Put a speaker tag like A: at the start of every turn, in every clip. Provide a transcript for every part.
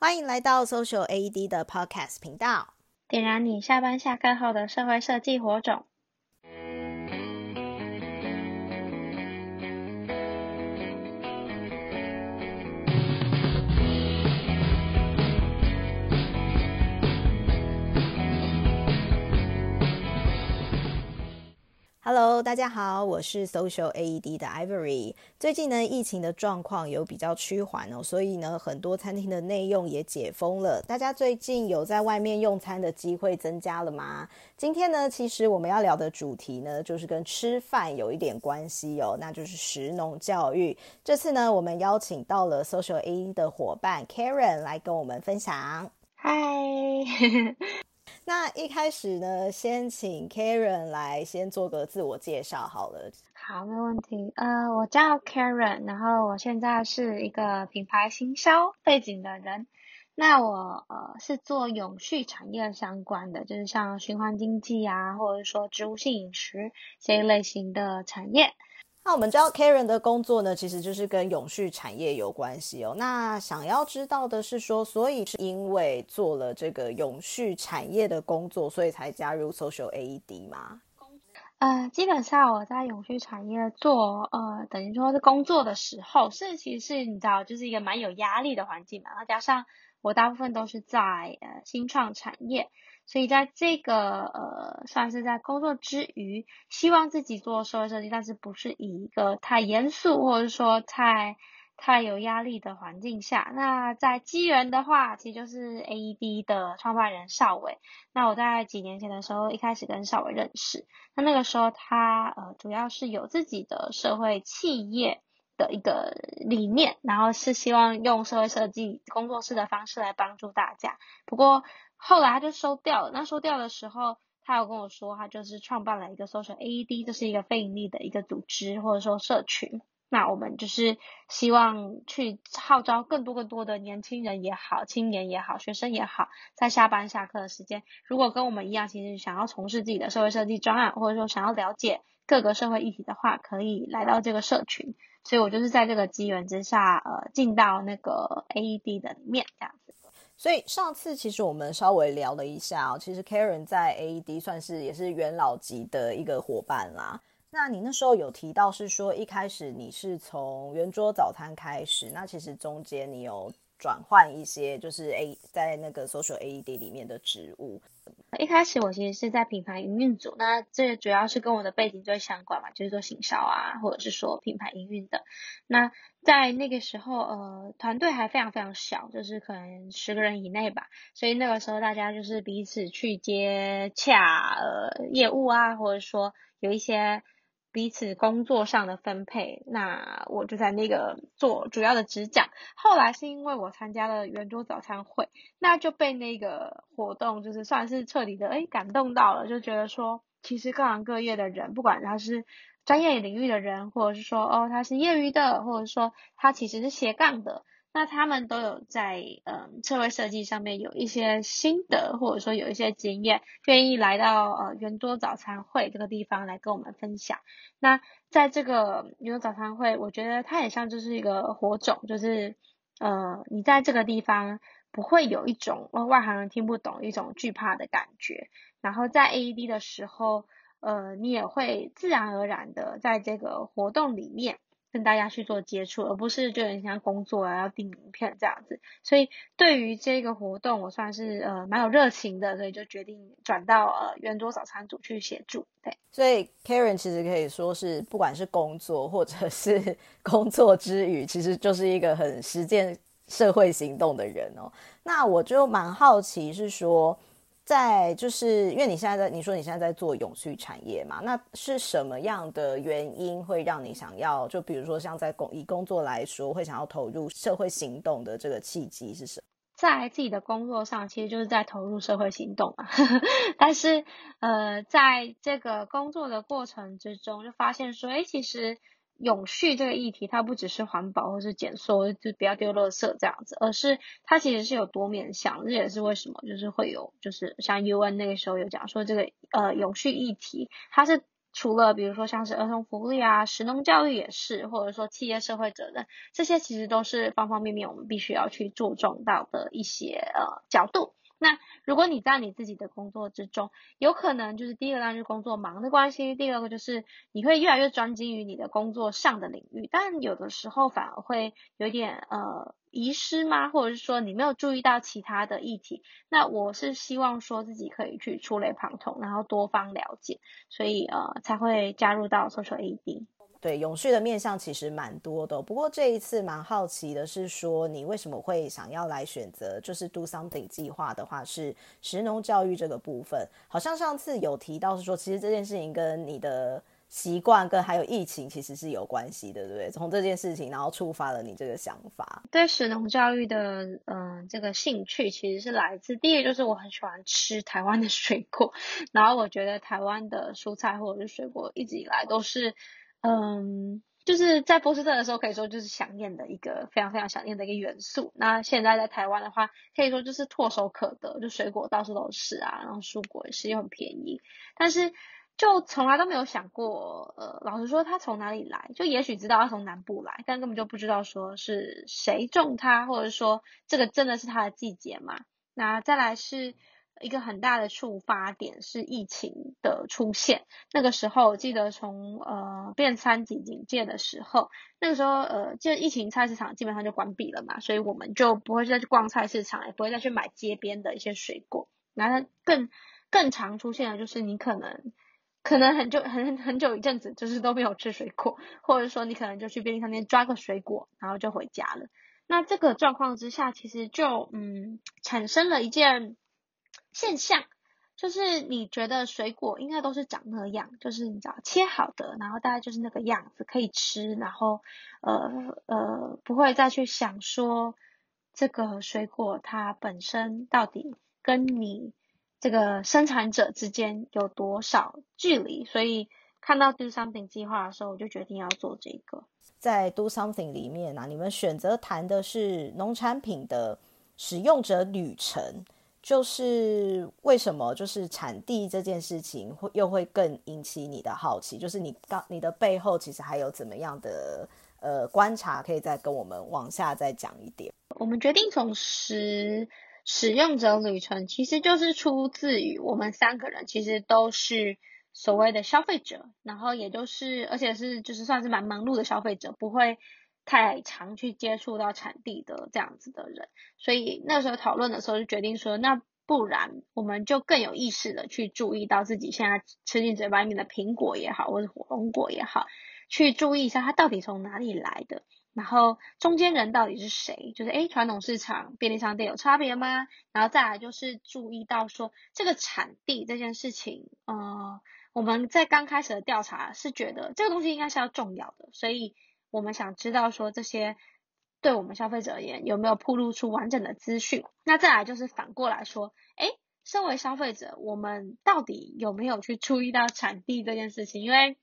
A: 欢迎来到 Social AED 的 Podcast 频道，
B: 点燃你下班下课后的社会设计火种。
A: Hello，大家好，我是 Social AED 的 Ivory。最近呢，疫情的状况有比较趋缓哦，所以呢，很多餐厅的内用也解封了。大家最近有在外面用餐的机会增加了吗？今天呢，其实我们要聊的主题呢，就是跟吃饭有一点关系哦，那就是食农教育。这次呢，我们邀请到了 Social AED 的伙伴 Karen 来跟我们分享。
B: 嗨。
A: 那一开始呢，先请 Karen 来先做个自我介绍好了。
B: 好，没问题。呃，我叫 Karen，然后我现在是一个品牌行销背景的人。那我呃是做永续产业相关的，就是像循环经济啊，或者说植物性饮食这一类型的产业。
A: 那我们知道 Karen 的工作呢，其实就是跟永续产业有关系哦。那想要知道的是说，所以是因为做了这个永续产业的工作，所以才加入 Social AED 吗？
B: 呃，基本上我在永续产业做，呃，等于说是工作的时候，是其实是你知道，就是一个蛮有压力的环境嘛。然后加上我大部分都是在呃新创产业。所以在这个呃，算是在工作之余，希望自己做社会设计，但是不是以一个太严肃或者说太太有压力的环境下。那在机缘的话，其实就是 AED 的创办人邵伟。那我在几年前的时候，一开始跟邵伟认识。那那个时候他呃，主要是有自己的社会企业的一个理念，然后是希望用社会设计工作室的方式来帮助大家。不过，后来他就收掉了。那收掉的时候，他有跟我说，他就是创办了一个 Social AED，这是一个非盈利的一个组织或者说社群。那我们就是希望去号召更多更多的年轻人也好、青年也好、学生也好，在下班下课的时间，如果跟我们一样，其实想要从事自己的社会设计专案，或者说想要了解各个社会议题的话，可以来到这个社群。所以我就是在这个机缘之下，呃，进到那个 AED 的里面这样。
A: 所以上次其实我们稍微聊了一下哦，其实 Karen 在 AED 算是也是元老级的一个伙伴啦。那你那时候有提到是说一开始你是从圆桌早餐开始，那其实中间你有转换一些就是 A 在那个 Social AED 里面的职务。
B: 一开始我其实是在品牌营运组，那这主要是跟我的背景最相关嘛，就是做行销啊，或者是说品牌营运的。那在那个时候，呃，团队还非常非常小，就是可能十个人以内吧，所以那个时候大家就是彼此去接洽呃业务啊，或者说有一些。彼此工作上的分配，那我就在那个做主要的执讲。后来是因为我参加了圆桌早餐会，那就被那个活动就是算是彻底的诶感动到了，就觉得说，其实各行各业的人，不管他是专业领域的人，或者是说哦他是业余的，或者说他其实是斜杠的。那他们都有在嗯社会设计上面有一些心得，或者说有一些经验，愿意来到呃圆桌早餐会这个地方来跟我们分享。那在这个圆桌早餐会，我觉得它也像就是一个火种，就是呃你在这个地方不会有一种外行人听不懂一种惧怕的感觉，然后在 AED 的时候，呃你也会自然而然的在这个活动里面。跟大家去做接触，而不是就很像工作啊，要订名片这样子。所以对于这个活动，我算是呃蛮有热情的，所以就决定转到呃圆桌早餐组去协助。对，
A: 所以 Karen 其实可以说是不管是工作或者是 工作之余，其实就是一个很实践社会行动的人哦。那我就蛮好奇是说。在就是因为你现在在你说你现在在做永续产业嘛，那是什么样的原因会让你想要就比如说像在工以工作来说会想要投入社会行动的这个契机是什么？
B: 在自己的工作上其实就是在投入社会行动嘛，但是呃在这个工作的过程之中就发现说，哎其实。永续这个议题，它不只是环保或是减塑，就不要丢垃圾这样子，而是它其实是有多面向。这也是为什么，就是会有，就是像 UN 那个时候有讲说，这个呃永续议题，它是除了比如说像是儿童福利啊、食农教育也是，或者说企业社会责任，这些其实都是方方面面我们必须要去注重到的一些呃角度。那如果你在你自己的工作之中，有可能就是第一个当然是工作忙的关系，第二个就是你会越来越专精于你的工作上的领域，但有的时候反而会有点呃遗失吗？或者是说你没有注意到其他的议题？那我是希望说自己可以去触类旁通，然后多方了解，所以呃才会加入到 Social AD。
A: 对，永续的面向其实蛮多的，不过这一次蛮好奇的是说，你为什么会想要来选择就是 Do Something 计划的话，是食农教育这个部分，好像上次有提到是说，其实这件事情跟你的习惯跟还有疫情其实是有关系的，对不对？从这件事情然后触发了你这个想法。
B: 对食农教育的嗯、呃、这个兴趣，其实是来自第一个就是我很喜欢吃台湾的水果，然后我觉得台湾的蔬菜或者是水果一直以来都是。嗯，就是在波士顿的时候，可以说就是想念的一个非常非常想念的一个元素。那现在在台湾的话，可以说就是唾手可得，就水果到处都是啊，然后蔬果也是又很便宜。但是就从来都没有想过，呃，老实说，它从哪里来？就也许知道它从南部来，但根本就不知道说是谁种它，或者说这个真的是它的季节嘛？那再来是。一个很大的触发点是疫情的出现。那个时候，我记得从呃变三级警戒的时候，那个时候呃，就疫情菜市场基本上就关闭了嘛，所以我们就不会再去逛菜市场，也不会再去买街边的一些水果。然后更更常出现的就是你可能可能很久很很久一阵子就是都没有吃水果，或者说你可能就去便利商店抓个水果，然后就回家了。那这个状况之下，其实就嗯产生了一件。现象就是你觉得水果应该都是长那样，就是你知道切好的，然后大概就是那个样子可以吃，然后呃呃不会再去想说这个水果它本身到底跟你这个生产者之间有多少距离，所以看到 Do Something 计划的时候，我就决定要做这个。
A: 在 Do Something 里面啊，你们选择谈的是农产品的使用者旅程。就是为什么就是产地这件事情会又会更引起你的好奇？就是你刚你的背后其实还有怎么样的呃观察，可以再跟我们往下再讲一点。
B: 我们决定从使使用者旅程，其实就是出自于我们三个人其实都是所谓的消费者，然后也就是而且是就是算是蛮忙碌的消费者，不会。太常去接触到产地的这样子的人，所以那时候讨论的时候就决定说，那不然我们就更有意识的去注意到自己现在吃进嘴巴里面的苹果也好，或者火龙果也好，去注意一下它到底从哪里来的，然后中间人到底是谁？就是诶，传统市场、便利商店有差别吗？然后再来就是注意到说这个产地这件事情，呃，我们在刚开始的调查是觉得这个东西应该是要重要的，所以。我们想知道说这些对我们消费者而言有没有铺露出完整的资讯？那再来就是反过来说，诶，身为消费者，我们到底有没有去注意到产地这件事情？因为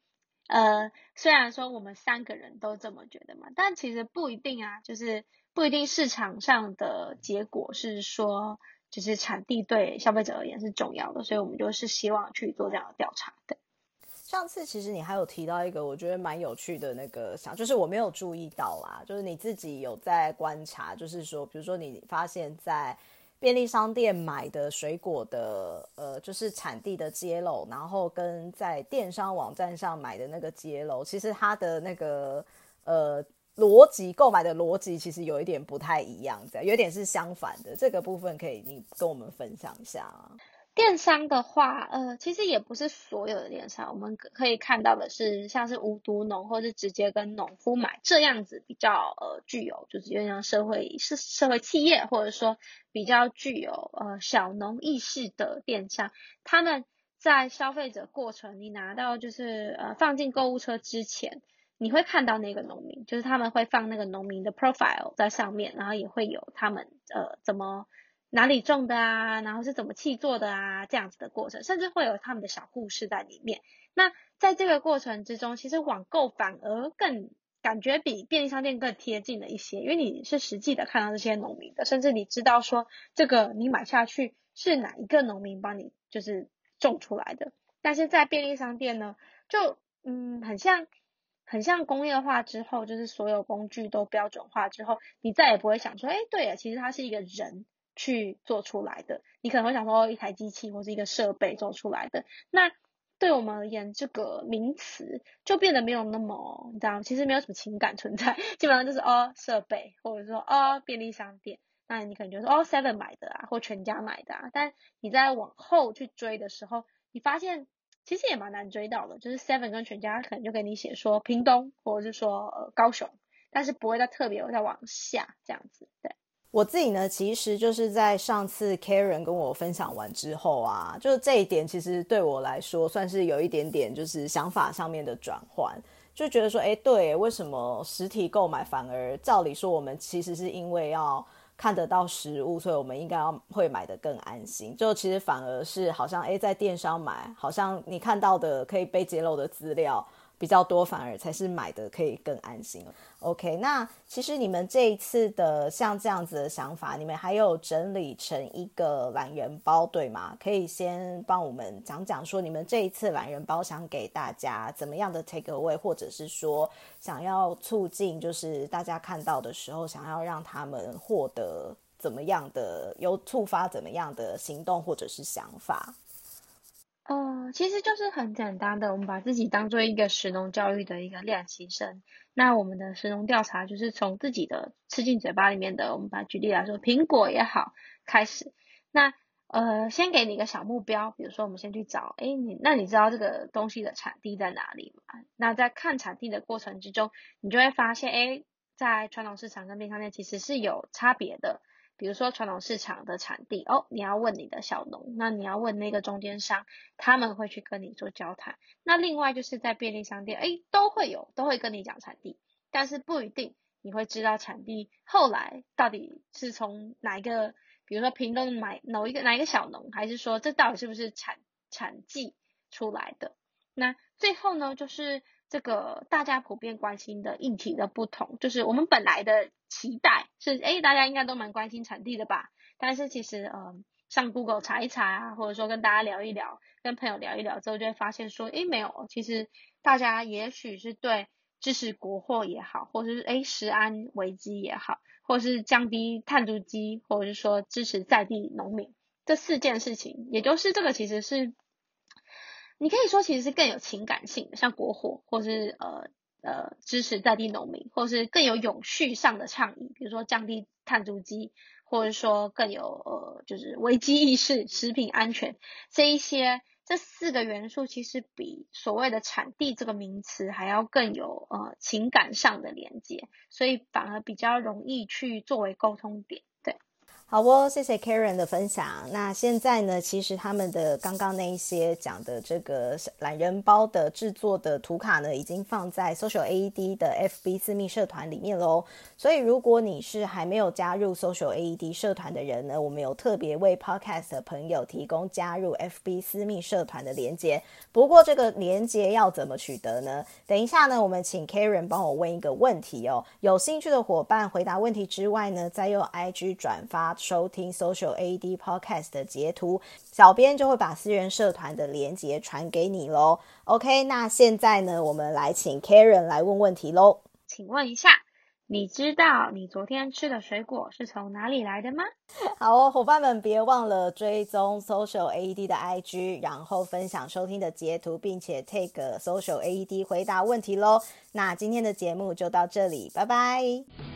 B: 呃，虽然说我们三个人都这么觉得嘛，但其实不一定啊，就是不一定市场上的结果是说，就是产地对消费者而言是重要的，所以我们就是希望去做这样的调查的。
A: 上次其实你还有提到一个我觉得蛮有趣的那个想，就是我没有注意到啦，就是你自己有在观察，就是说，比如说你发现，在便利商店买的水果的呃，就是产地的揭露，然后跟在电商网站上买的那个揭露，其实它的那个呃逻辑购买的逻辑其实有一点不太一样，这样有点是相反的。这个部分可以你跟我们分享一下啊。
B: 电商的话，呃，其实也不是所有的电商，我们可以看到的是，像是无毒农或是直接跟农夫买这样子比较呃具有，就是有点像社会是社会企业，或者说比较具有呃小农意识的电商，他们在消费者过程，你拿到就是呃放进购物车之前，你会看到那个农民，就是他们会放那个农民的 profile 在上面，然后也会有他们呃怎么。哪里种的啊，然后是怎么契作的啊，这样子的过程，甚至会有他们的小故事在里面。那在这个过程之中，其实网购反而更感觉比便利商店更贴近了一些，因为你是实际的看到这些农民的，甚至你知道说这个你买下去是哪一个农民帮你就是种出来的。但是在便利商店呢，就嗯，很像很像工业化之后，就是所有工具都标准化之后，你再也不会想说，哎，对啊，其实它是一个人去做出来的，你可能会想说一台机器或是一个设备做出来的，那。对我们而言，这个名词就变得没有那么，你知道，其实没有什么情感存在，基本上就是哦设备，或者说哦便利商店，那你可能就说哦 Seven 买的啊，或全家买的啊。但你在往后去追的时候，你发现其实也蛮难追到的，就是 Seven 跟全家可能就给你写说屏东，或者是说呃高雄，但是不会再特别再往下这样子，对。
A: 我自己呢，其实就是在上次 Karen 跟我分享完之后啊，就是这一点其实对我来说算是有一点点就是想法上面的转换，就觉得说，哎，对，为什么实体购买反而照理说我们其实是因为要看得到实物，所以我们应该要会买的更安心，就其实反而是好像哎在电商买，好像你看到的可以被揭露的资料比较多，反而才是买的可以更安心。OK，那其实你们这一次的像这样子的想法，你们还有整理成一个懒人包，对吗？可以先帮我们讲讲说，你们这一次懒人包想给大家怎么样的 take away，或者是说想要促进，就是大家看到的时候，想要让他们获得怎么样的，有触发怎么样的行动或者是想法。
B: 呃，其实就是很简单的，我们把自己当做一个食农教育的一个练习生。那我们的食农调查就是从自己的吃进嘴巴里面的，我们把举例来说，苹果也好开始。那呃，先给你一个小目标，比如说我们先去找，哎，你那你知道这个东西的产地在哪里吗？那在看产地的过程之中，你就会发现，哎，在传统市场跟便利店其实是有差别的。比如说传统市场的产地哦，你要问你的小农，那你要问那个中间商，他们会去跟你做交谈。那另外就是在便利商店，诶，都会有，都会跟你讲产地，但是不一定你会知道产地后来到底是从哪一个，比如说屏东买哪一个哪一个小农，还是说这到底是不是产产季出来的？那最后呢，就是。这个大家普遍关心的议题的不同，就是我们本来的期待是，哎，大家应该都蛮关心产地的吧？但是其实，呃，上 Google 查一查啊，或者说跟大家聊一聊，跟朋友聊一聊之后，就会发现说，哎，没有，其实大家也许是对支持国货也好，或者是哎食安危机也好，或者是降低碳足迹，或者是说支持在地农民这四件事情，也就是这个其实是。你可以说其实是更有情感性的，像国货，或是呃呃支持在地农民，或是更有永续上的倡议，比如说降低碳足迹，或者说更有呃就是危机意识、食品安全这一些这四个元素，其实比所谓的产地这个名词还要更有呃情感上的连接，所以反而比较容易去作为沟通点。
A: 好哦，谢谢 Karen 的分享。那现在呢，其实他们的刚刚那一些讲的这个懒人包的制作的图卡呢，已经放在 Social AED 的 FB 私密社团里面喽。所以如果你是还没有加入 Social AED 社团的人呢，我们有特别为 Podcast 的朋友提供加入 FB 私密社团的连接。不过这个连接要怎么取得呢？等一下呢，我们请 Karen 帮我问一个问题哦。有兴趣的伙伴回答问题之外呢，再用 IG 转发。收听 Social AED Podcast 的截图，小编就会把私人社团的连接传给你喽。OK，那现在呢，我们来请 Karen 来问问题喽。
B: 请问一下，你知道你昨天吃的水果是从哪里来的吗？
A: 好哦，伙伴们别忘了追踪 Social AED 的 IG，然后分享收听的截图，并且 take Social AED 回答问题喽。那今天的节目就到这里，拜拜。